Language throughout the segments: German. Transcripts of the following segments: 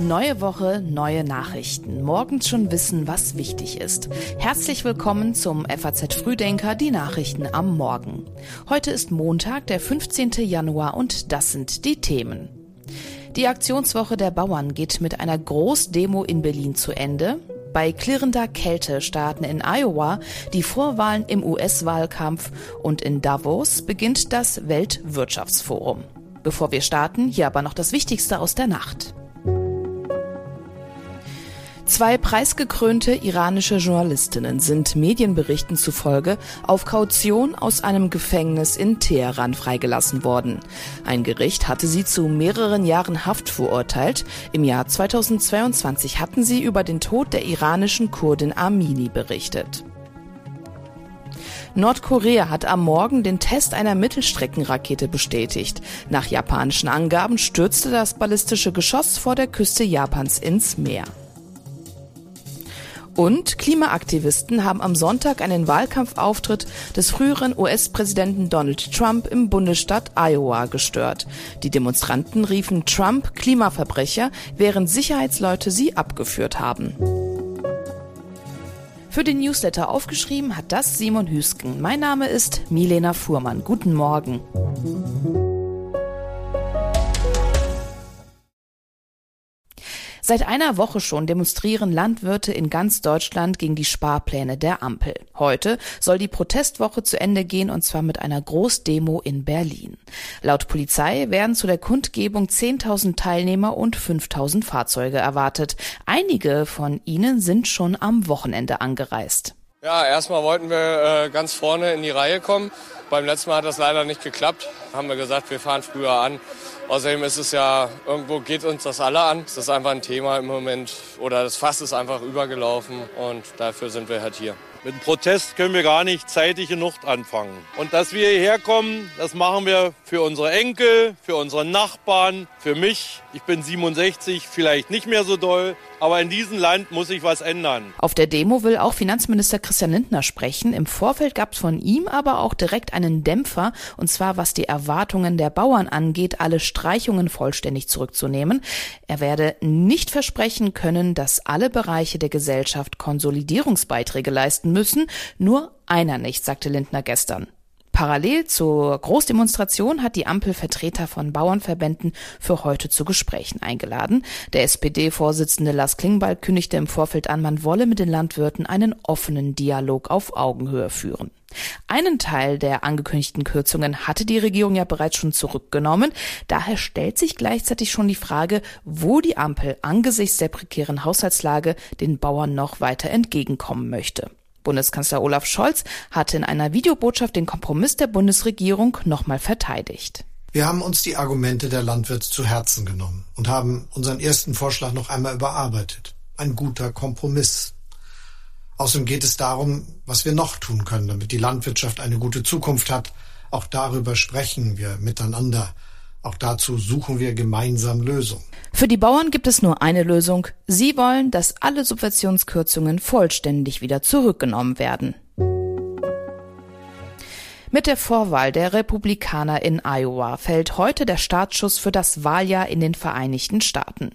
Neue Woche, neue Nachrichten. Morgens schon wissen, was wichtig ist. Herzlich willkommen zum FAZ Frühdenker, die Nachrichten am Morgen. Heute ist Montag, der 15. Januar und das sind die Themen. Die Aktionswoche der Bauern geht mit einer Großdemo in Berlin zu Ende. Bei klirrender Kälte starten in Iowa die Vorwahlen im US-Wahlkampf und in Davos beginnt das Weltwirtschaftsforum. Bevor wir starten, hier aber noch das Wichtigste aus der Nacht. Zwei preisgekrönte iranische Journalistinnen sind Medienberichten zufolge auf Kaution aus einem Gefängnis in Teheran freigelassen worden. Ein Gericht hatte sie zu mehreren Jahren Haft verurteilt. Im Jahr 2022 hatten sie über den Tod der iranischen Kurdin Amini berichtet. Nordkorea hat am Morgen den Test einer Mittelstreckenrakete bestätigt. Nach japanischen Angaben stürzte das ballistische Geschoss vor der Küste Japans ins Meer. Und Klimaaktivisten haben am Sonntag einen Wahlkampfauftritt des früheren US-Präsidenten Donald Trump im Bundesstaat Iowa gestört. Die Demonstranten riefen Trump Klimaverbrecher, während Sicherheitsleute sie abgeführt haben. Für den Newsletter aufgeschrieben hat das Simon Hüsken. Mein Name ist Milena Fuhrmann. Guten Morgen. Seit einer Woche schon demonstrieren Landwirte in ganz Deutschland gegen die Sparpläne der Ampel. Heute soll die Protestwoche zu Ende gehen und zwar mit einer Großdemo in Berlin. Laut Polizei werden zu der Kundgebung 10.000 Teilnehmer und 5.000 Fahrzeuge erwartet. Einige von ihnen sind schon am Wochenende angereist. Ja, erstmal wollten wir äh, ganz vorne in die Reihe kommen. Beim letzten Mal hat das leider nicht geklappt. Haben wir gesagt, wir fahren früher an. Außerdem ist es ja, irgendwo geht uns das alle an. Es ist einfach ein Thema im Moment oder das Fass ist einfach übergelaufen und dafür sind wir halt hier. Mit dem Protest können wir gar nicht zeitig genug anfangen. Und dass wir hierher kommen, das machen wir für unsere Enkel, für unsere Nachbarn, für mich. Ich bin 67, vielleicht nicht mehr so doll, aber in diesem Land muss sich was ändern. Auf der Demo will auch Finanzminister Christian Lindner sprechen. Im Vorfeld gab es von ihm aber auch direkt einen Dämpfer, und zwar was die Erwartungen der Bauern angeht, alle Streichungen vollständig zurückzunehmen. Er werde nicht versprechen können, dass alle Bereiche der Gesellschaft Konsolidierungsbeiträge leisten müssen, nur einer nicht, sagte Lindner gestern. Parallel zur Großdemonstration hat die Ampel Vertreter von Bauernverbänden für heute zu Gesprächen eingeladen. Der SPD-Vorsitzende Lars Klingbeil kündigte im Vorfeld an, man wolle mit den Landwirten einen offenen Dialog auf Augenhöhe führen. Einen Teil der angekündigten Kürzungen hatte die Regierung ja bereits schon zurückgenommen. Daher stellt sich gleichzeitig schon die Frage, wo die Ampel angesichts der prekären Haushaltslage den Bauern noch weiter entgegenkommen möchte. Bundeskanzler Olaf Scholz hatte in einer Videobotschaft den Kompromiss der Bundesregierung nochmal verteidigt. Wir haben uns die Argumente der Landwirte zu Herzen genommen und haben unseren ersten Vorschlag noch einmal überarbeitet. Ein guter Kompromiss. Außerdem geht es darum, was wir noch tun können, damit die Landwirtschaft eine gute Zukunft hat. Auch darüber sprechen wir miteinander. Auch dazu suchen wir gemeinsam Lösungen. Für die Bauern gibt es nur eine Lösung. Sie wollen, dass alle Subventionskürzungen vollständig wieder zurückgenommen werden. Mit der Vorwahl der Republikaner in Iowa fällt heute der Startschuss für das Wahljahr in den Vereinigten Staaten.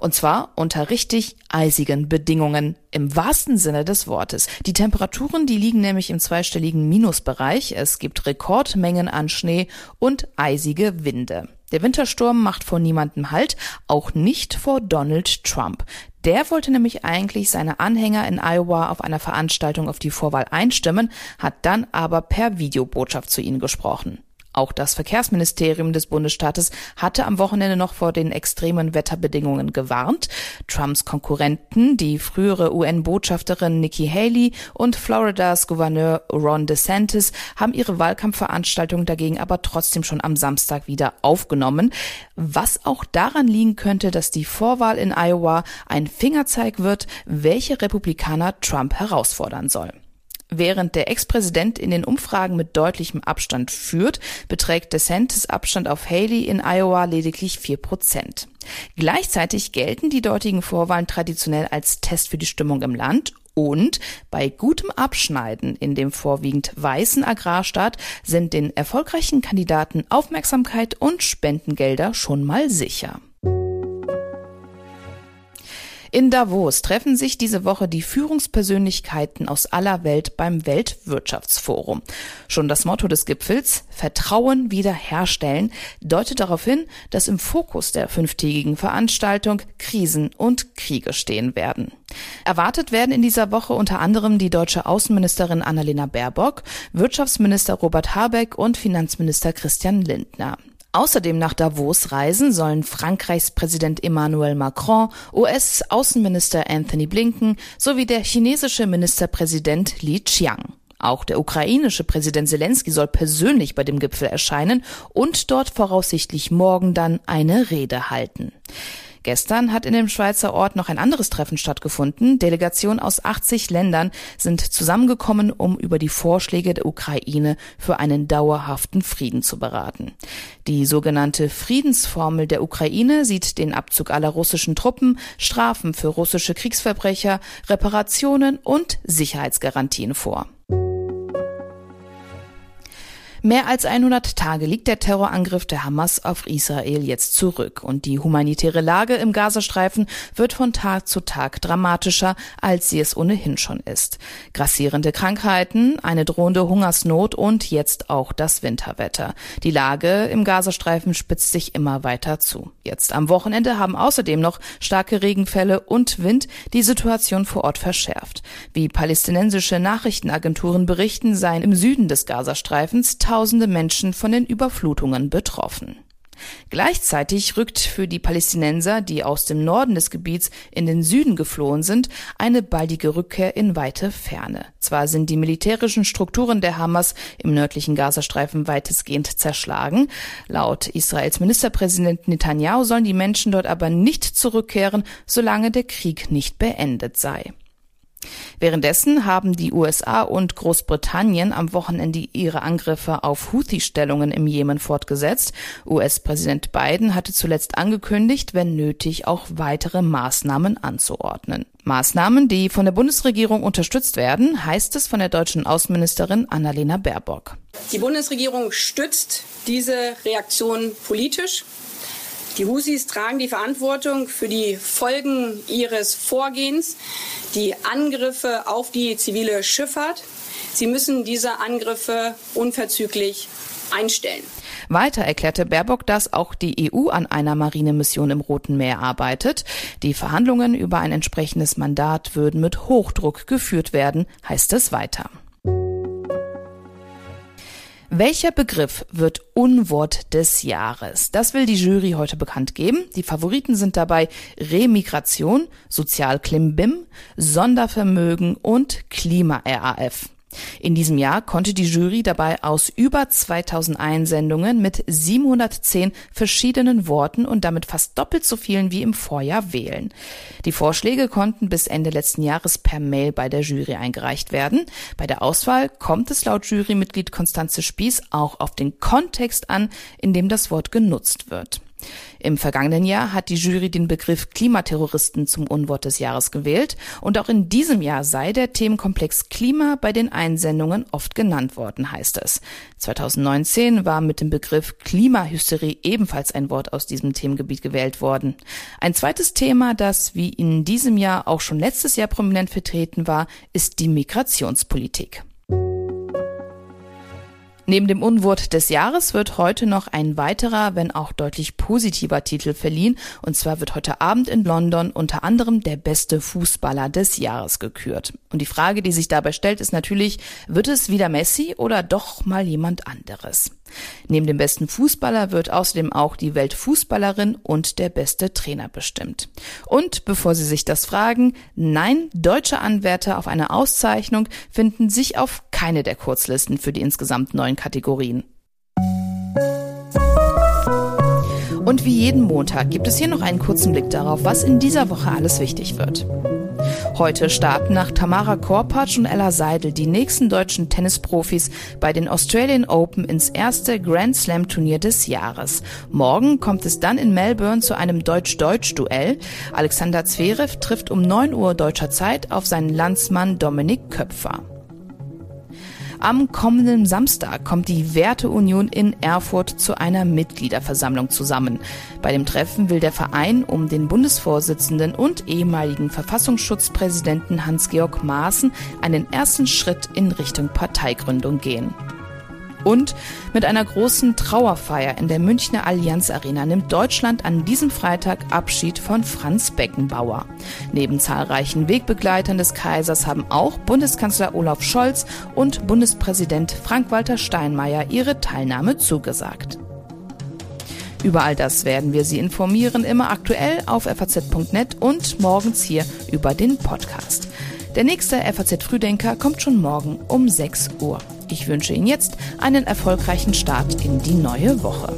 Und zwar unter richtig eisigen Bedingungen im wahrsten Sinne des Wortes. Die Temperaturen, die liegen nämlich im zweistelligen Minusbereich. Es gibt Rekordmengen an Schnee und eisige Winde. Der Wintersturm macht vor niemandem Halt, auch nicht vor Donald Trump. Der wollte nämlich eigentlich seine Anhänger in Iowa auf einer Veranstaltung auf die Vorwahl einstimmen, hat dann aber per Videobotschaft zu ihnen gesprochen. Auch das Verkehrsministerium des Bundesstaates hatte am Wochenende noch vor den extremen Wetterbedingungen gewarnt. Trumps Konkurrenten, die frühere UN-Botschafterin Nikki Haley und Floridas Gouverneur Ron DeSantis, haben ihre Wahlkampfveranstaltung dagegen aber trotzdem schon am Samstag wieder aufgenommen. Was auch daran liegen könnte, dass die Vorwahl in Iowa ein Fingerzeig wird, welche Republikaner Trump herausfordern soll. Während der Ex-Präsident in den Umfragen mit deutlichem Abstand führt, beträgt DeSantis Abstand auf Haley in Iowa lediglich vier Prozent. Gleichzeitig gelten die dortigen Vorwahlen traditionell als Test für die Stimmung im Land und bei gutem Abschneiden in dem vorwiegend weißen Agrarstaat sind den erfolgreichen Kandidaten Aufmerksamkeit und Spendengelder schon mal sicher. In Davos treffen sich diese Woche die Führungspersönlichkeiten aus aller Welt beim Weltwirtschaftsforum. Schon das Motto des Gipfels Vertrauen wiederherstellen deutet darauf hin, dass im Fokus der fünftägigen Veranstaltung Krisen und Kriege stehen werden. Erwartet werden in dieser Woche unter anderem die deutsche Außenministerin Annalena Baerbock, Wirtschaftsminister Robert Habeck und Finanzminister Christian Lindner. Außerdem nach Davos reisen sollen Frankreichs Präsident Emmanuel Macron, US-Außenminister Anthony Blinken sowie der chinesische Ministerpräsident Li Qiang. Auch der ukrainische Präsident Zelensky soll persönlich bei dem Gipfel erscheinen und dort voraussichtlich morgen dann eine Rede halten. Gestern hat in dem Schweizer Ort noch ein anderes Treffen stattgefunden. Delegationen aus 80 Ländern sind zusammengekommen, um über die Vorschläge der Ukraine für einen dauerhaften Frieden zu beraten. Die sogenannte Friedensformel der Ukraine sieht den Abzug aller russischen Truppen, Strafen für russische Kriegsverbrecher, Reparationen und Sicherheitsgarantien vor. Mehr als 100 Tage liegt der Terrorangriff der Hamas auf Israel jetzt zurück und die humanitäre Lage im Gazastreifen wird von Tag zu Tag dramatischer, als sie es ohnehin schon ist. Grassierende Krankheiten, eine drohende Hungersnot und jetzt auch das Winterwetter. Die Lage im Gazastreifen spitzt sich immer weiter zu. Jetzt am Wochenende haben außerdem noch starke Regenfälle und Wind die Situation vor Ort verschärft. Wie palästinensische Nachrichtenagenturen berichten, seien im Süden des Gazastreifens Tausende Menschen von den Überflutungen betroffen. Gleichzeitig rückt für die Palästinenser, die aus dem Norden des Gebiets in den Süden geflohen sind, eine baldige Rückkehr in weite Ferne. Zwar sind die militärischen Strukturen der Hamas im nördlichen Gazastreifen weitestgehend zerschlagen. Laut Israels Ministerpräsident Netanyahu sollen die Menschen dort aber nicht zurückkehren, solange der Krieg nicht beendet sei. Währenddessen haben die USA und Großbritannien am Wochenende ihre Angriffe auf Houthi-Stellungen im Jemen fortgesetzt. US-Präsident Biden hatte zuletzt angekündigt, wenn nötig auch weitere Maßnahmen anzuordnen. Maßnahmen, die von der Bundesregierung unterstützt werden, heißt es von der deutschen Außenministerin Annalena Baerbock. Die Bundesregierung stützt diese Reaktion politisch. Die Husis tragen die Verantwortung für die Folgen ihres Vorgehens, die Angriffe auf die zivile Schifffahrt. Sie müssen diese Angriffe unverzüglich einstellen. Weiter erklärte Baerbock, dass auch die EU an einer Marinemission im Roten Meer arbeitet. Die Verhandlungen über ein entsprechendes Mandat würden mit Hochdruck geführt werden, heißt es weiter. Welcher Begriff wird Unwort des Jahres? Das will die Jury heute bekannt geben. Die Favoriten sind dabei Remigration, Sozialklimbim, Sondervermögen und Klima-RAF. In diesem Jahr konnte die Jury dabei aus über 2000 Einsendungen mit 710 verschiedenen Worten und damit fast doppelt so vielen wie im Vorjahr wählen. Die Vorschläge konnten bis Ende letzten Jahres per Mail bei der Jury eingereicht werden. Bei der Auswahl kommt es laut Jurymitglied Konstanze Spieß auch auf den Kontext an, in dem das Wort genutzt wird. Im vergangenen Jahr hat die Jury den Begriff Klimaterroristen zum Unwort des Jahres gewählt und auch in diesem Jahr sei der Themenkomplex Klima bei den Einsendungen oft genannt worden, heißt es. 2019 war mit dem Begriff Klimahysterie ebenfalls ein Wort aus diesem Themengebiet gewählt worden. Ein zweites Thema, das wie in diesem Jahr auch schon letztes Jahr prominent vertreten war, ist die Migrationspolitik. Neben dem Unwort des Jahres wird heute noch ein weiterer, wenn auch deutlich positiver Titel verliehen. Und zwar wird heute Abend in London unter anderem der beste Fußballer des Jahres gekürt. Und die Frage, die sich dabei stellt, ist natürlich, wird es wieder Messi oder doch mal jemand anderes? Neben dem besten Fußballer wird außerdem auch die Weltfußballerin und der beste Trainer bestimmt. Und bevor Sie sich das fragen, nein, deutsche Anwärter auf eine Auszeichnung finden sich auf keine der Kurzlisten für die insgesamt neun Kategorien. Und wie jeden Montag gibt es hier noch einen kurzen Blick darauf, was in dieser Woche alles wichtig wird. Heute starten nach Tamara Korpatsch und Ella Seidel die nächsten deutschen Tennisprofis bei den Australian Open ins erste Grand Slam Turnier des Jahres. Morgen kommt es dann in Melbourne zu einem Deutsch-Deutsch-Duell. Alexander Zverev trifft um 9 Uhr deutscher Zeit auf seinen Landsmann Dominik Köpfer. Am kommenden Samstag kommt die Werteunion in Erfurt zu einer Mitgliederversammlung zusammen. Bei dem Treffen will der Verein um den Bundesvorsitzenden und ehemaligen Verfassungsschutzpräsidenten Hans-Georg Maaßen einen ersten Schritt in Richtung Parteigründung gehen. Und mit einer großen Trauerfeier in der Münchner Allianz Arena nimmt Deutschland an diesem Freitag Abschied von Franz Beckenbauer. Neben zahlreichen Wegbegleitern des Kaisers haben auch Bundeskanzler Olaf Scholz und Bundespräsident Frank-Walter Steinmeier ihre Teilnahme zugesagt. Über all das werden wir Sie informieren, immer aktuell auf faz.net und morgens hier über den Podcast. Der nächste FAZ Frühdenker kommt schon morgen um 6 Uhr. Ich wünsche Ihnen jetzt einen erfolgreichen Start in die neue Woche.